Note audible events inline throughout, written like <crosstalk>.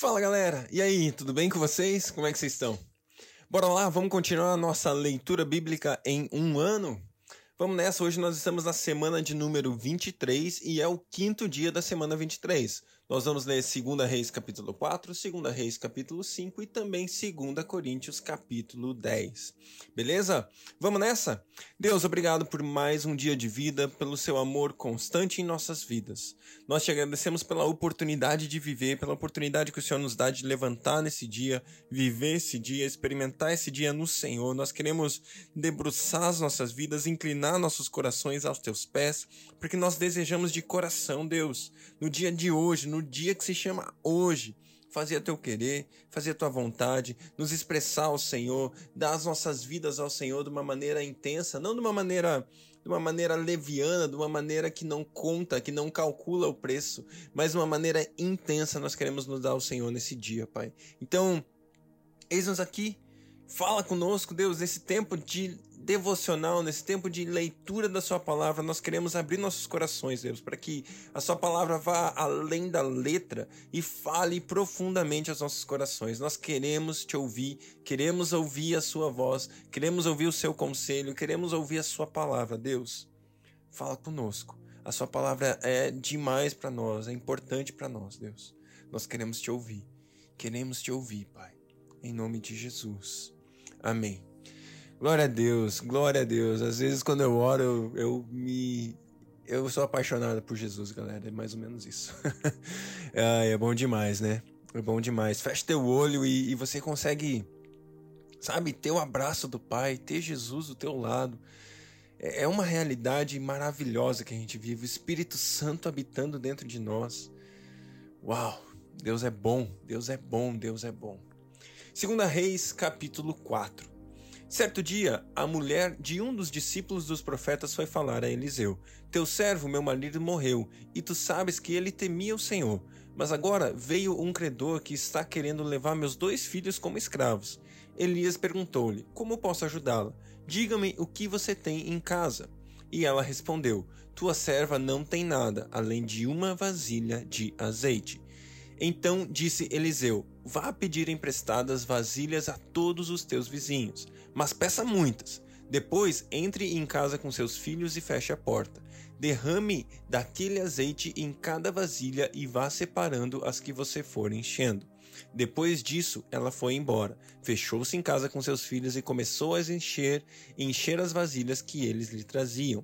Fala galera, e aí, tudo bem com vocês? Como é que vocês estão? Bora lá, vamos continuar a nossa leitura bíblica em um ano? Vamos nessa, hoje nós estamos na semana de número 23 e é o quinto dia da semana 23. Nós vamos ler 2 Reis capítulo 4, 2 Reis capítulo 5 e também 2 Coríntios capítulo 10. Beleza? Vamos nessa? Deus, obrigado por mais um dia de vida, pelo seu amor constante em nossas vidas. Nós te agradecemos pela oportunidade de viver, pela oportunidade que o Senhor nos dá de levantar nesse dia, viver esse dia, experimentar esse dia no Senhor. Nós queremos debruçar as nossas vidas, inclinar nossos corações aos teus pés, porque nós desejamos de coração, Deus, no dia de hoje, no dia que se chama hoje, fazer teu querer, fazer tua vontade, nos expressar ao Senhor, dar as nossas vidas ao Senhor de uma maneira intensa, não de uma maneira de uma maneira leviana, de uma maneira que não conta, que não calcula o preço, mas de uma maneira intensa nós queremos nos dar ao Senhor nesse dia, Pai. Então, eis-nos aqui, fala conosco, Deus, nesse tempo de devocional, nesse tempo de leitura da Sua palavra, nós queremos abrir nossos corações, Deus, para que a Sua palavra vá além da letra e fale profundamente aos nossos corações. Nós queremos te ouvir, queremos ouvir a Sua voz, queremos ouvir o Seu conselho, queremos ouvir a Sua palavra, Deus. Fala conosco. A Sua palavra é demais para nós, é importante para nós, Deus. Nós queremos te ouvir, queremos te ouvir, Pai. Em nome de Jesus. Amém. Glória a Deus, glória a Deus. Às vezes quando eu oro, eu, eu me. Eu sou apaixonado por Jesus, galera. É mais ou menos isso. é, <laughs> é bom demais, né? É bom demais. Fecha teu olho e, e você consegue, sabe, ter o abraço do Pai, ter Jesus do teu lado. É, é uma realidade maravilhosa que a gente vive. O Espírito Santo habitando dentro de nós. Uau! Deus é bom, Deus é bom, Deus é bom. Segunda Reis, capítulo 4. Certo dia, a mulher de um dos discípulos dos profetas foi falar a Eliseu: Teu servo, meu marido, morreu, e tu sabes que ele temia o Senhor. Mas agora veio um credor que está querendo levar meus dois filhos como escravos. Elias perguntou-lhe: Como posso ajudá-la? Diga-me o que você tem em casa. E ela respondeu: Tua serva não tem nada, além de uma vasilha de azeite. Então disse Eliseu: Vá pedir emprestadas vasilhas a todos os teus vizinhos, mas peça muitas. Depois entre em casa com seus filhos e feche a porta. Derrame daquele azeite em cada vasilha e vá separando as que você for enchendo. Depois disso, ela foi embora, fechou-se em casa com seus filhos e começou a encher, encher as vasilhas que eles lhe traziam.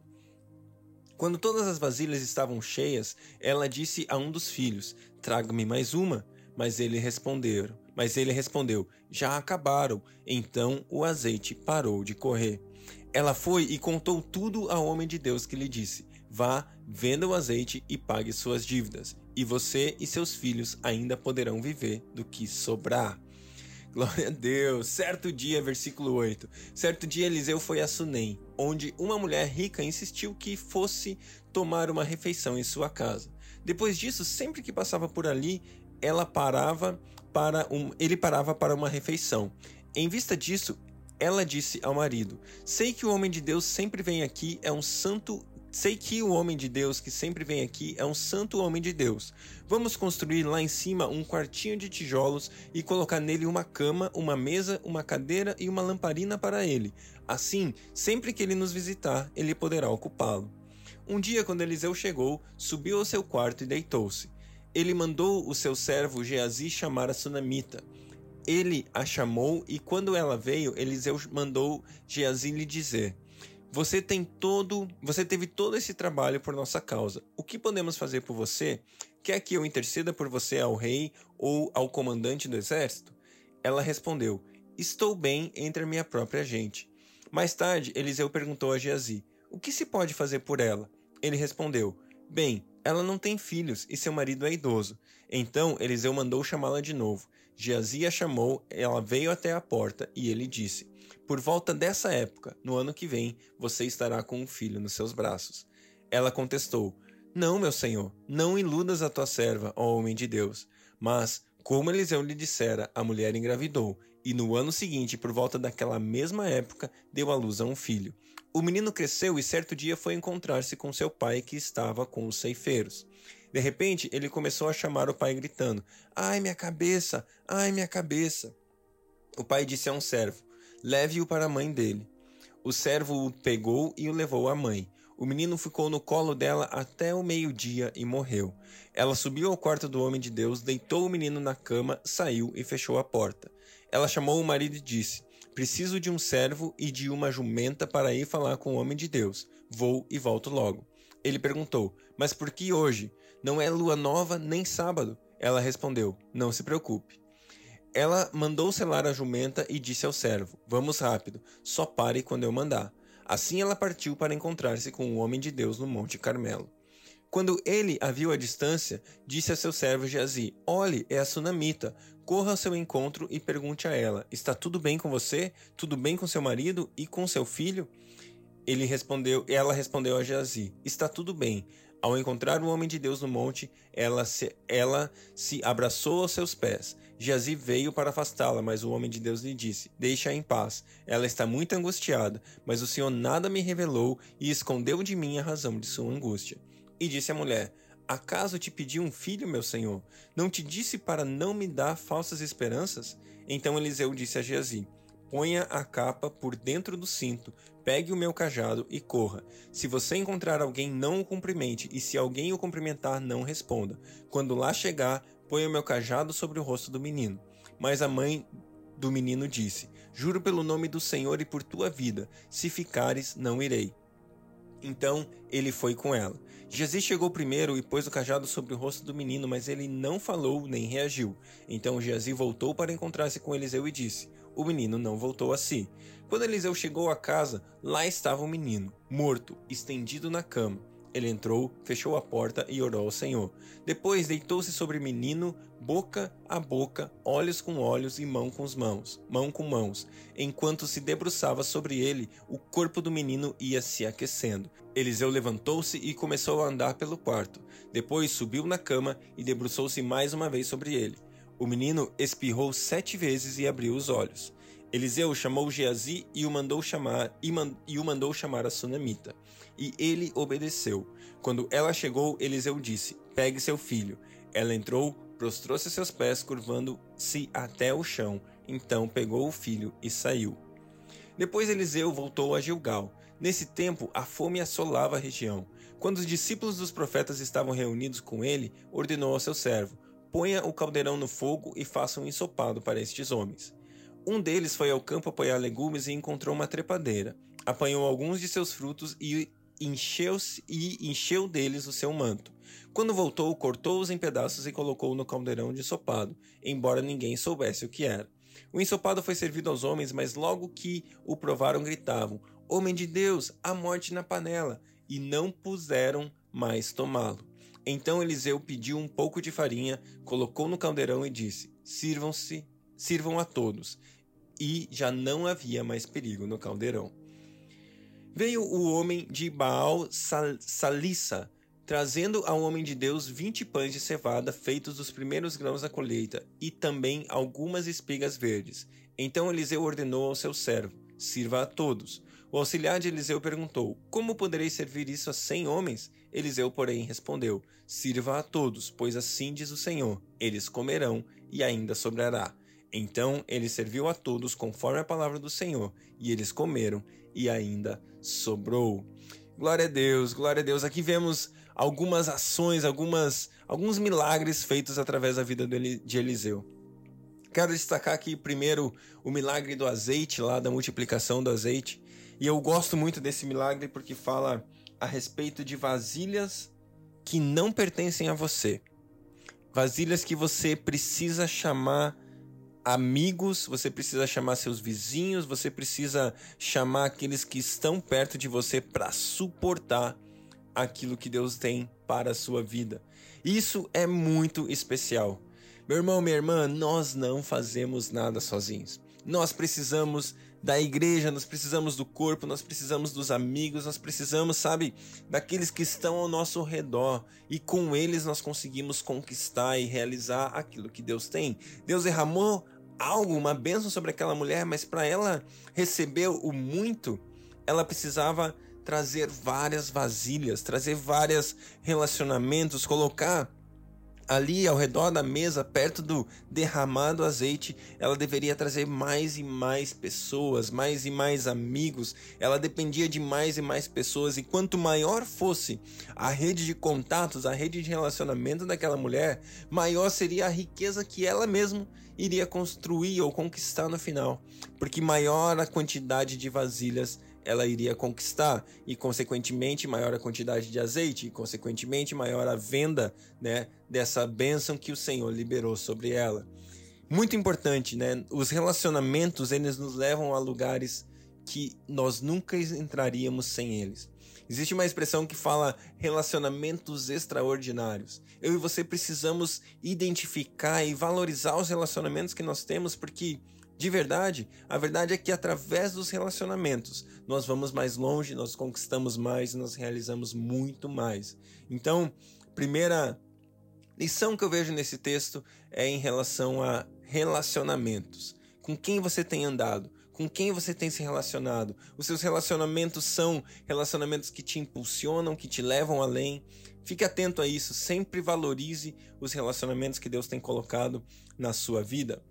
Quando todas as vasilhas estavam cheias, ela disse a um dos filhos: Traga-me mais uma. Mas ele respondeu, mas ele respondeu: Já acabaram. Então o azeite parou de correr. Ela foi e contou tudo ao homem de Deus que lhe disse: Vá, venda o azeite e pague suas dívidas, e você e seus filhos ainda poderão viver do que sobrar. Glória a Deus. Certo dia, versículo 8. Certo dia Eliseu foi a Sunem, onde uma mulher rica insistiu que fosse tomar uma refeição em sua casa. Depois disso, sempre que passava por ali, ela parava para um, ele parava para uma refeição. Em vista disso, ela disse ao marido: Sei que o homem de Deus sempre vem aqui, é um santo Sei que o homem de Deus que sempre vem aqui é um santo homem de Deus. Vamos construir lá em cima um quartinho de tijolos e colocar nele uma cama, uma mesa, uma cadeira e uma lamparina para ele. Assim, sempre que ele nos visitar, ele poderá ocupá-lo. Um dia, quando Eliseu chegou, subiu ao seu quarto e deitou-se. Ele mandou o seu servo Geazi chamar a sunamita. Ele a chamou e quando ela veio, Eliseu mandou Geazi lhe dizer: você tem todo, você teve todo esse trabalho por nossa causa. O que podemos fazer por você? Quer que eu interceda por você ao rei ou ao comandante do exército? Ela respondeu: Estou bem entre a minha própria gente. Mais tarde, Eliseu perguntou a Geazi: O que se pode fazer por ela? Ele respondeu: Bem, ela não tem filhos e seu marido é idoso. Então Eliseu mandou chamá-la de novo. Geazi a chamou, ela veio até a porta e ele disse: por volta dessa época, no ano que vem, você estará com um filho nos seus braços. Ela contestou: Não, meu senhor, não iludas a tua serva, ó homem de Deus. Mas, como Eliseu lhe dissera, a mulher engravidou, e no ano seguinte, por volta daquela mesma época, deu à luz a um filho. O menino cresceu e certo dia foi encontrar-se com seu pai, que estava com os ceifeiros. De repente, ele começou a chamar o pai, gritando: Ai, minha cabeça! Ai, minha cabeça! O pai disse a um servo: Leve-o para a mãe dele. O servo o pegou e o levou à mãe. O menino ficou no colo dela até o meio-dia e morreu. Ela subiu ao quarto do homem de Deus, deitou o menino na cama, saiu e fechou a porta. Ela chamou o marido e disse: Preciso de um servo e de uma jumenta para ir falar com o homem de Deus. Vou e volto logo. Ele perguntou: Mas por que hoje? Não é lua nova nem sábado. Ela respondeu: Não se preocupe. Ela mandou selar a jumenta e disse ao servo: Vamos rápido, só pare quando eu mandar. Assim ela partiu para encontrar-se com o homem de Deus no Monte Carmelo. Quando ele a viu à distância, disse a seu servo Geazi: Olhe, é a sunamita. Corra ao seu encontro e pergunte a ela: Está tudo bem com você? Tudo bem com seu marido e com seu filho? Ele respondeu, ela respondeu a Geazi: Está tudo bem. Ao encontrar o homem de Deus no monte, ela se, ela se abraçou aos seus pés. Geazi veio para afastá-la, mas o homem de Deus lhe disse: Deixa-a em paz. Ela está muito angustiada, mas o Senhor nada me revelou e escondeu de mim a razão de sua angústia. E disse a mulher: Acaso te pedi um filho, meu senhor? Não te disse para não me dar falsas esperanças? Então Eliseu disse a Geazi: Ponha a capa por dentro do cinto, pegue o meu cajado e corra. Se você encontrar alguém, não o cumprimente, e se alguém o cumprimentar, não responda. Quando lá chegar, ponha o meu cajado sobre o rosto do menino. Mas a mãe do menino disse: Juro pelo nome do Senhor e por tua vida, se ficares, não irei. Então ele foi com ela. Jesus chegou primeiro e pôs o cajado sobre o rosto do menino, mas ele não falou nem reagiu. Então Jesus voltou para encontrar-se com Eliseu e disse: o menino não voltou a si. Quando Eliseu chegou à casa, lá estava o menino, morto, estendido na cama. Ele entrou, fechou a porta e orou ao Senhor. Depois deitou-se sobre o menino, boca a boca, olhos com olhos e mão com mãos, mão com mãos. Enquanto se debruçava sobre ele, o corpo do menino ia se aquecendo. Eliseu levantou-se e começou a andar pelo quarto. Depois subiu na cama e debruçou-se mais uma vez sobre ele. O menino espirrou sete vezes e abriu os olhos. Eliseu chamou Geazi e o mandou chamar e, man, e o mandou chamar a sunamita. E ele obedeceu. Quando ela chegou, Eliseu disse: Pegue seu filho. Ela entrou, prostrou-se a seus pés, curvando-se até o chão. Então pegou o filho e saiu. Depois Eliseu voltou a Gilgal. Nesse tempo, a fome assolava a região. Quando os discípulos dos profetas estavam reunidos com ele, ordenou ao seu servo: Ponha o caldeirão no fogo e faça um ensopado para estes homens. Um deles foi ao campo apoiar legumes e encontrou uma trepadeira. Apanhou alguns de seus frutos e encheu, e encheu deles o seu manto. Quando voltou, cortou-os em pedaços e colocou no caldeirão de ensopado, embora ninguém soubesse o que era. O ensopado foi servido aos homens, mas logo que o provaram, gritavam: Homem de Deus, a morte na panela! E não puseram mais tomá-lo. Então Eliseu pediu um pouco de farinha, colocou no caldeirão e disse: Sirvam-se, sirvam a todos. E já não havia mais perigo no caldeirão. Veio o homem de Baal Salissa, trazendo ao homem de Deus vinte pães de cevada feitos dos primeiros grãos da colheita, e também algumas espigas verdes. Então Eliseu ordenou ao seu servo: Sirva a todos. O auxiliar de Eliseu perguntou: Como poderei servir isso a cem homens? Eliseu, porém, respondeu: Sirva a todos, pois assim diz o Senhor: eles comerão e ainda sobrará. Então ele serviu a todos conforme a palavra do Senhor, e eles comeram e ainda sobrou. Glória a Deus, glória a Deus. Aqui vemos algumas ações, algumas, alguns milagres feitos através da vida de Eliseu. Quero destacar aqui primeiro o milagre do azeite, lá da multiplicação do azeite. E eu gosto muito desse milagre porque fala a respeito de vasilhas que não pertencem a você. Vasilhas que você precisa chamar amigos, você precisa chamar seus vizinhos, você precisa chamar aqueles que estão perto de você para suportar aquilo que Deus tem para a sua vida. Isso é muito especial. Meu irmão, minha irmã, nós não fazemos nada sozinhos. Nós precisamos da igreja, nós precisamos do corpo, nós precisamos dos amigos, nós precisamos, sabe, daqueles que estão ao nosso redor e com eles nós conseguimos conquistar e realizar aquilo que Deus tem. Deus derramou algo, uma bênção sobre aquela mulher, mas para ela receber o muito, ela precisava trazer várias vasilhas, trazer vários relacionamentos, colocar ali ao redor da mesa, perto do derramado azeite, ela deveria trazer mais e mais pessoas, mais e mais amigos. Ela dependia de mais e mais pessoas, e quanto maior fosse a rede de contatos, a rede de relacionamento daquela mulher, maior seria a riqueza que ela mesma iria construir ou conquistar no final, porque maior a quantidade de vasilhas ela iria conquistar e consequentemente maior a quantidade de azeite e consequentemente maior a venda, né, dessa bênção que o Senhor liberou sobre ela. Muito importante, né? Os relacionamentos eles nos levam a lugares que nós nunca entraríamos sem eles. Existe uma expressão que fala relacionamentos extraordinários. Eu e você precisamos identificar e valorizar os relacionamentos que nós temos porque de verdade, a verdade é que através dos relacionamentos nós vamos mais longe, nós conquistamos mais, nós realizamos muito mais. Então, primeira lição que eu vejo nesse texto é em relação a relacionamentos. Com quem você tem andado? Com quem você tem se relacionado? Os seus relacionamentos são relacionamentos que te impulsionam, que te levam além. Fique atento a isso, sempre valorize os relacionamentos que Deus tem colocado na sua vida.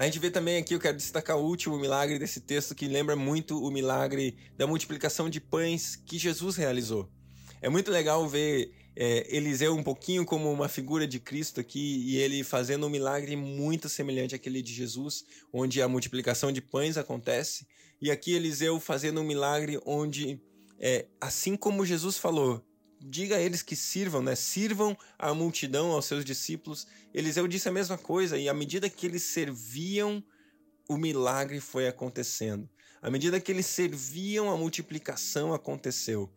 A gente vê também aqui, eu quero destacar o último milagre desse texto que lembra muito o milagre da multiplicação de pães que Jesus realizou. É muito legal ver é, Eliseu um pouquinho como uma figura de Cristo aqui e ele fazendo um milagre muito semelhante àquele de Jesus, onde a multiplicação de pães acontece. E aqui Eliseu fazendo um milagre onde, é, assim como Jesus falou, diga a eles que sirvam, né? Sirvam a multidão, aos seus discípulos. Eliseu disse a mesma coisa, e à medida que eles serviam, o milagre foi acontecendo. À medida que eles serviam, a multiplicação aconteceu.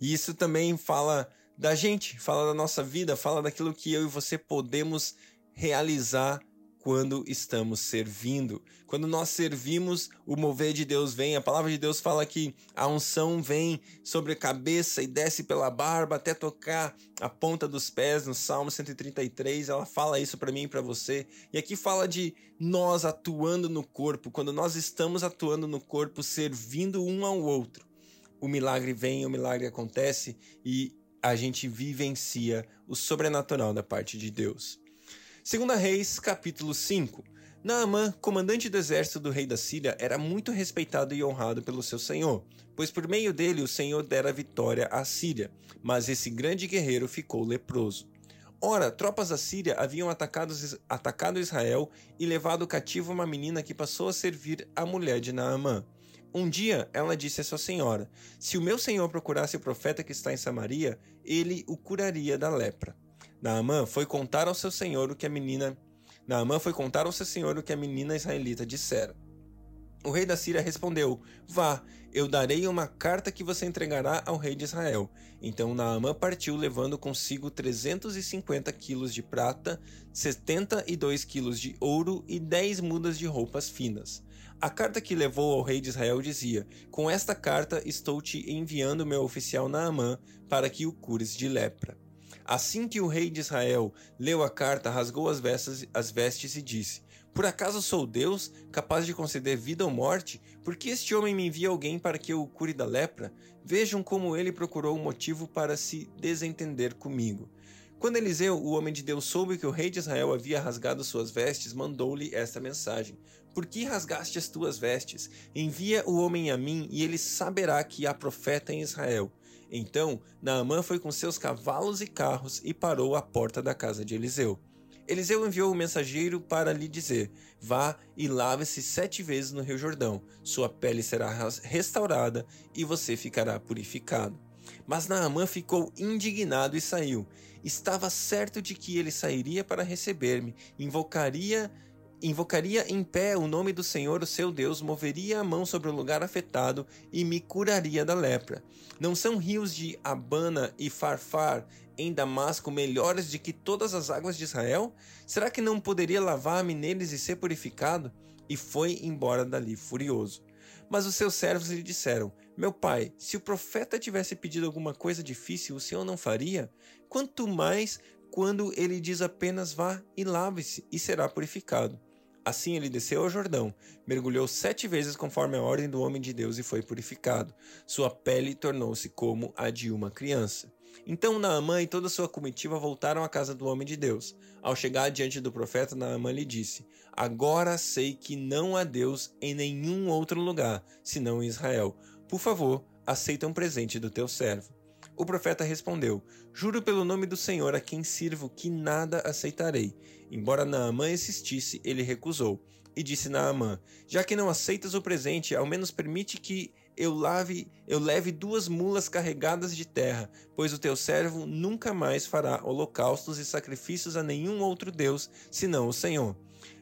E isso também fala da gente, fala da nossa vida, fala daquilo que eu e você podemos realizar quando estamos servindo. Quando nós servimos, o mover de Deus vem. A palavra de Deus fala que a unção vem sobre a cabeça e desce pela barba até tocar a ponta dos pés. No Salmo 133, ela fala isso para mim e para você. E aqui fala de nós atuando no corpo. Quando nós estamos atuando no corpo, servindo um ao outro, o milagre vem, o milagre acontece e a gente vivencia o sobrenatural da parte de Deus. Segunda Reis, capítulo 5. Naamã, comandante do exército do rei da Síria, era muito respeitado e honrado pelo seu senhor, pois por meio dele o senhor dera vitória à Síria, mas esse grande guerreiro ficou leproso. Ora, tropas da Síria haviam atacado, atacado Israel e levado cativo uma menina que passou a servir a mulher de Naamã. Um dia ela disse a sua senhora: Se o meu senhor procurasse o profeta que está em Samaria, ele o curaria da lepra. Naamã foi contar ao seu senhor o que a menina Naamã foi contar ao seu senhor o que a menina israelita dissera. O rei da Síria respondeu: Vá, eu darei uma carta que você entregará ao rei de Israel. Então Naamã partiu, levando consigo 350 quilos de prata, 72 quilos de ouro e 10 mudas de roupas finas. A carta que levou ao rei de Israel dizia: Com esta carta estou te enviando meu oficial Naamã para que o cures de lepra. Assim que o rei de Israel leu a carta, rasgou as vestes, as vestes e disse: Por acaso sou Deus, capaz de conceder vida ou morte? Por que este homem me envia alguém para que eu o cure da lepra? Vejam como ele procurou um motivo para se desentender comigo. Quando Eliseu, o homem de Deus, soube que o rei de Israel havia rasgado suas vestes, mandou-lhe esta mensagem: Por que rasgaste as tuas vestes? Envia o homem a mim, e ele saberá que há profeta em Israel. Então Naamã foi com seus cavalos e carros e parou à porta da casa de Eliseu. Eliseu enviou o mensageiro para lhe dizer: Vá e lave-se sete vezes no Rio Jordão, sua pele será restaurada e você ficará purificado. Mas Naamã ficou indignado e saiu. Estava certo de que ele sairia para receber-me, invocaria invocaria em pé o nome do Senhor, o seu Deus, moveria a mão sobre o lugar afetado e me curaria da lepra. Não são rios de Abana e Farfar em Damasco melhores do que todas as águas de Israel? Será que não poderia lavar-me neles e ser purificado? E foi embora dali furioso. Mas os seus servos lhe disseram: Meu pai, se o profeta tivesse pedido alguma coisa difícil, o senhor não faria? Quanto mais quando ele diz apenas vá e lave-se e será purificado. Assim ele desceu ao Jordão, mergulhou sete vezes conforme a ordem do homem de Deus e foi purificado. Sua pele tornou-se como a de uma criança. Então Naamã e toda sua comitiva voltaram à casa do homem de Deus. Ao chegar diante do profeta, Naamã lhe disse: Agora sei que não há Deus em nenhum outro lugar, senão em Israel. Por favor, aceita um presente do teu servo. O profeta respondeu: Juro pelo nome do Senhor a quem sirvo que nada aceitarei. Embora Naamã insistisse, ele recusou. E disse Naamã: Já que não aceitas o presente, ao menos permite que eu lave, eu leve duas mulas carregadas de terra, pois o teu servo nunca mais fará holocaustos e sacrifícios a nenhum outro deus, senão o Senhor.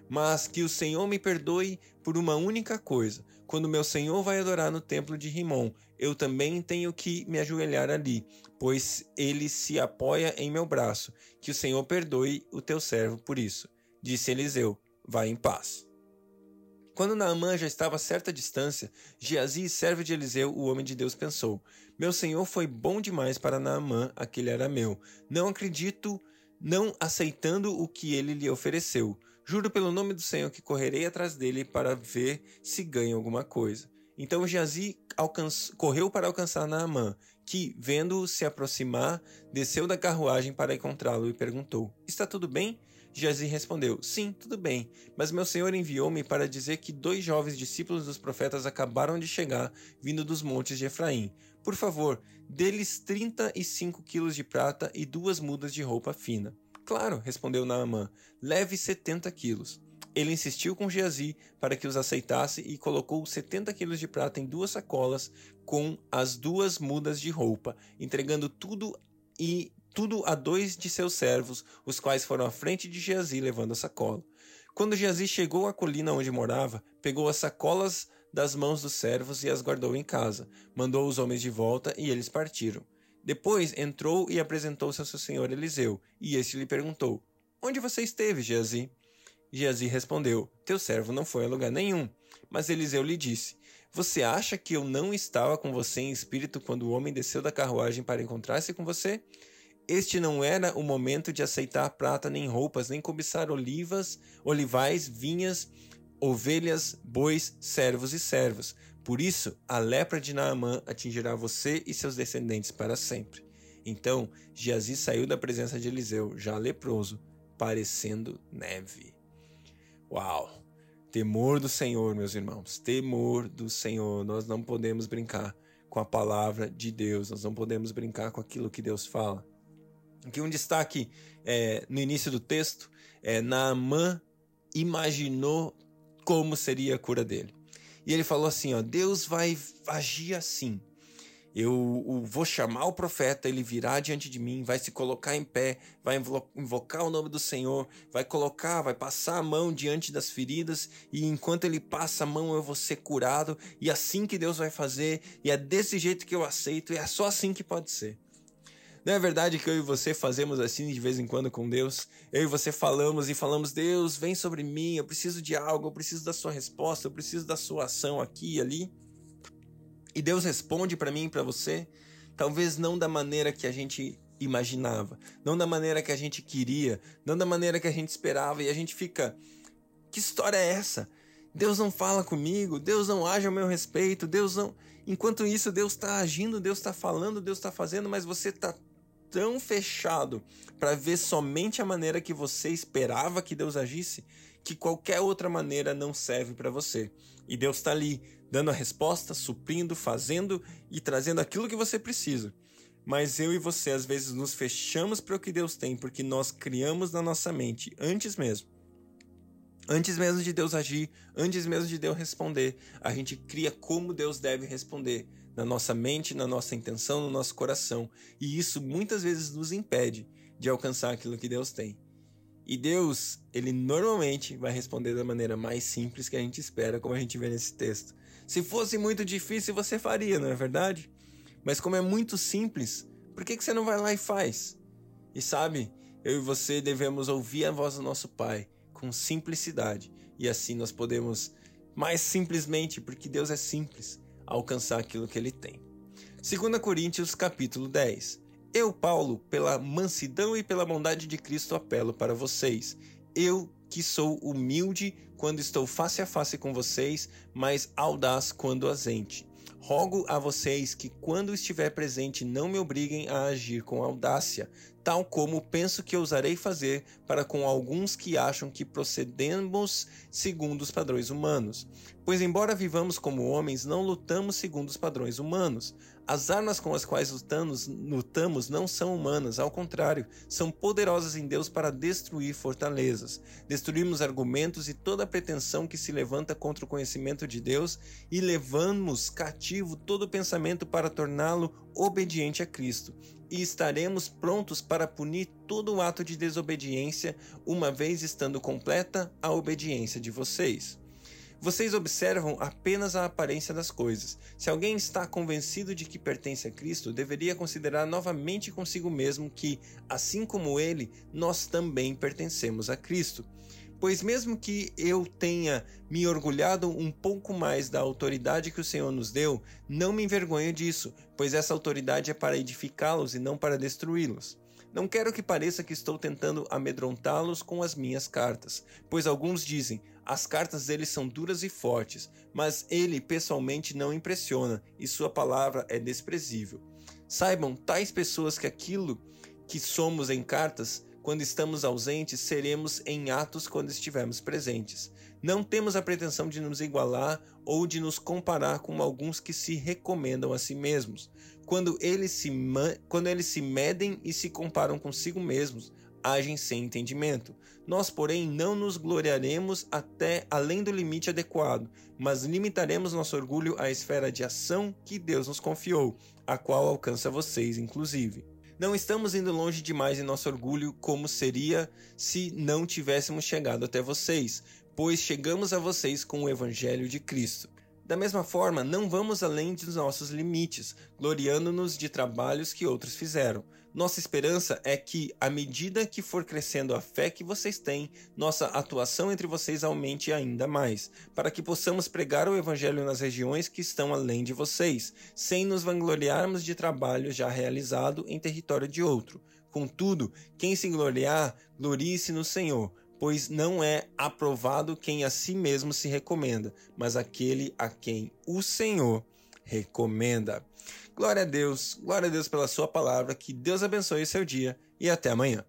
Mas que o Senhor me perdoe por uma única coisa. Quando meu Senhor vai adorar no templo de Rimon, eu também tenho que me ajoelhar ali, pois ele se apoia em meu braço. Que o Senhor perdoe o teu servo por isso. Disse Eliseu: Vai em paz. Quando Naamã já estava a certa distância, Geazi, servo de Eliseu, o homem de Deus, pensou: Meu senhor foi bom demais para Naamã, aquele era meu. Não acredito, não aceitando o que ele lhe ofereceu. Juro pelo nome do Senhor que correrei atrás dele para ver se ganha alguma coisa. Então Geazi correu para alcançar Naamã, que, vendo-o se aproximar, desceu da carruagem para encontrá-lo e perguntou: Está tudo bem? Geazi respondeu: Sim, tudo bem, mas meu senhor enviou-me para dizer que dois jovens discípulos dos profetas acabaram de chegar, vindo dos montes de Efraim. Por favor, dê-lhes trinta e cinco quilos de prata e duas mudas de roupa fina. Claro, respondeu Naamã, leve setenta quilos. Ele insistiu com Geazi para que os aceitasse e colocou 70 quilos de prata em duas sacolas com as duas mudas de roupa, entregando tudo e tudo a dois de seus servos, os quais foram à frente de Geazi levando a sacola. Quando Geazi chegou à colina onde morava, pegou as sacolas das mãos dos servos e as guardou em casa. Mandou os homens de volta e eles partiram. Depois entrou e apresentou-se ao seu senhor Eliseu, e este lhe perguntou: Onde você esteve, Geazi? Geazi respondeu: Teu servo não foi a lugar nenhum. Mas Eliseu lhe disse: Você acha que eu não estava com você em espírito quando o homem desceu da carruagem para encontrar-se com você? Este não era o momento de aceitar prata nem roupas, nem cobiçar olivas, olivais, vinhas, ovelhas, bois, servos e servas. Por isso, a lepra de Naamã atingirá você e seus descendentes para sempre. Então, Geazi saiu da presença de Eliseu, já leproso, parecendo neve. Uau! Temor do Senhor, meus irmãos, temor do Senhor. Nós não podemos brincar com a palavra de Deus, nós não podemos brincar com aquilo que Deus fala. Aqui um destaque é, no início do texto é Naamã imaginou como seria a cura dele. E ele falou assim: ó, Deus vai agir assim. Eu vou chamar o profeta, ele virá diante de mim, vai se colocar em pé, vai invocar o nome do Senhor, vai colocar, vai passar a mão diante das feridas, e enquanto ele passa a mão eu vou ser curado, e é assim que Deus vai fazer, e é desse jeito que eu aceito, e é só assim que pode ser. Não é verdade que eu e você fazemos assim de vez em quando com Deus? Eu e você falamos e falamos: Deus, vem sobre mim, eu preciso de algo, eu preciso da sua resposta, eu preciso da sua ação aqui e ali. E Deus responde para mim e para você, talvez não da maneira que a gente imaginava, não da maneira que a gente queria, não da maneira que a gente esperava, e a gente fica: que história é essa? Deus não fala comigo, Deus não age ao meu respeito, Deus não. Enquanto isso, Deus está agindo, Deus está falando, Deus está fazendo, mas você está tão fechado para ver somente a maneira que você esperava que Deus agisse, que qualquer outra maneira não serve para você. E Deus está ali dando a resposta, suprindo, fazendo e trazendo aquilo que você precisa. Mas eu e você às vezes nos fechamos para o que Deus tem, porque nós criamos na nossa mente antes mesmo. Antes mesmo de Deus agir, antes mesmo de Deus responder, a gente cria como Deus deve responder na nossa mente, na nossa intenção, no nosso coração. E isso muitas vezes nos impede de alcançar aquilo que Deus tem. E Deus, ele normalmente vai responder da maneira mais simples que a gente espera, como a gente vê nesse texto. Se fosse muito difícil, você faria, não é verdade? Mas como é muito simples, por que, que você não vai lá e faz? E sabe, eu e você devemos ouvir a voz do nosso Pai com simplicidade. E assim nós podemos, mais simplesmente, porque Deus é simples, alcançar aquilo que Ele tem. 2 Coríntios capítulo 10 Eu, Paulo, pela mansidão e pela bondade de Cristo apelo para vocês. Eu que sou humilde quando estou face a face com vocês, mas audaz quando ausente. Rogo a vocês que, quando estiver presente, não me obriguem a agir com audácia, tal como penso que ousarei fazer para com alguns que acham que procedemos segundo os padrões humanos. Pois, embora vivamos como homens, não lutamos segundo os padrões humanos. As armas com as quais lutamos, lutamos não são humanas, ao contrário, são poderosas em Deus para destruir fortalezas. Destruímos argumentos e toda pretensão que se levanta contra o conhecimento de Deus e levamos cativo todo pensamento para torná-lo obediente a Cristo. E estaremos prontos para punir todo ato de desobediência, uma vez estando completa a obediência de vocês. Vocês observam apenas a aparência das coisas. Se alguém está convencido de que pertence a Cristo, deveria considerar novamente consigo mesmo que, assim como ele, nós também pertencemos a Cristo. Pois, mesmo que eu tenha me orgulhado um pouco mais da autoridade que o Senhor nos deu, não me envergonho disso, pois essa autoridade é para edificá-los e não para destruí-los. Não quero que pareça que estou tentando amedrontá-los com as minhas cartas, pois alguns dizem: as cartas dele são duras e fortes, mas ele pessoalmente não impressiona e sua palavra é desprezível. Saibam tais pessoas que aquilo que somos em cartas quando estamos ausentes, seremos em atos quando estivermos presentes. Não temos a pretensão de nos igualar ou de nos comparar com alguns que se recomendam a si mesmos. Quando eles se, quando eles se medem e se comparam consigo mesmos, agem sem entendimento. Nós, porém, não nos gloriaremos até além do limite adequado, mas limitaremos nosso orgulho à esfera de ação que Deus nos confiou, a qual alcança vocês, inclusive. Não estamos indo longe demais em nosso orgulho, como seria se não tivéssemos chegado até vocês, pois chegamos a vocês com o Evangelho de Cristo. Da mesma forma, não vamos além dos nossos limites, gloriando-nos de trabalhos que outros fizeram. Nossa esperança é que, à medida que for crescendo a fé que vocês têm, nossa atuação entre vocês aumente ainda mais, para que possamos pregar o Evangelho nas regiões que estão além de vocês, sem nos vangloriarmos de trabalho já realizado em território de outro. Contudo, quem se gloriar, glorie-se no Senhor pois não é aprovado quem a si mesmo se recomenda, mas aquele a quem o Senhor recomenda. Glória a Deus, glória a Deus pela sua palavra, que Deus abençoe o seu dia e até amanhã.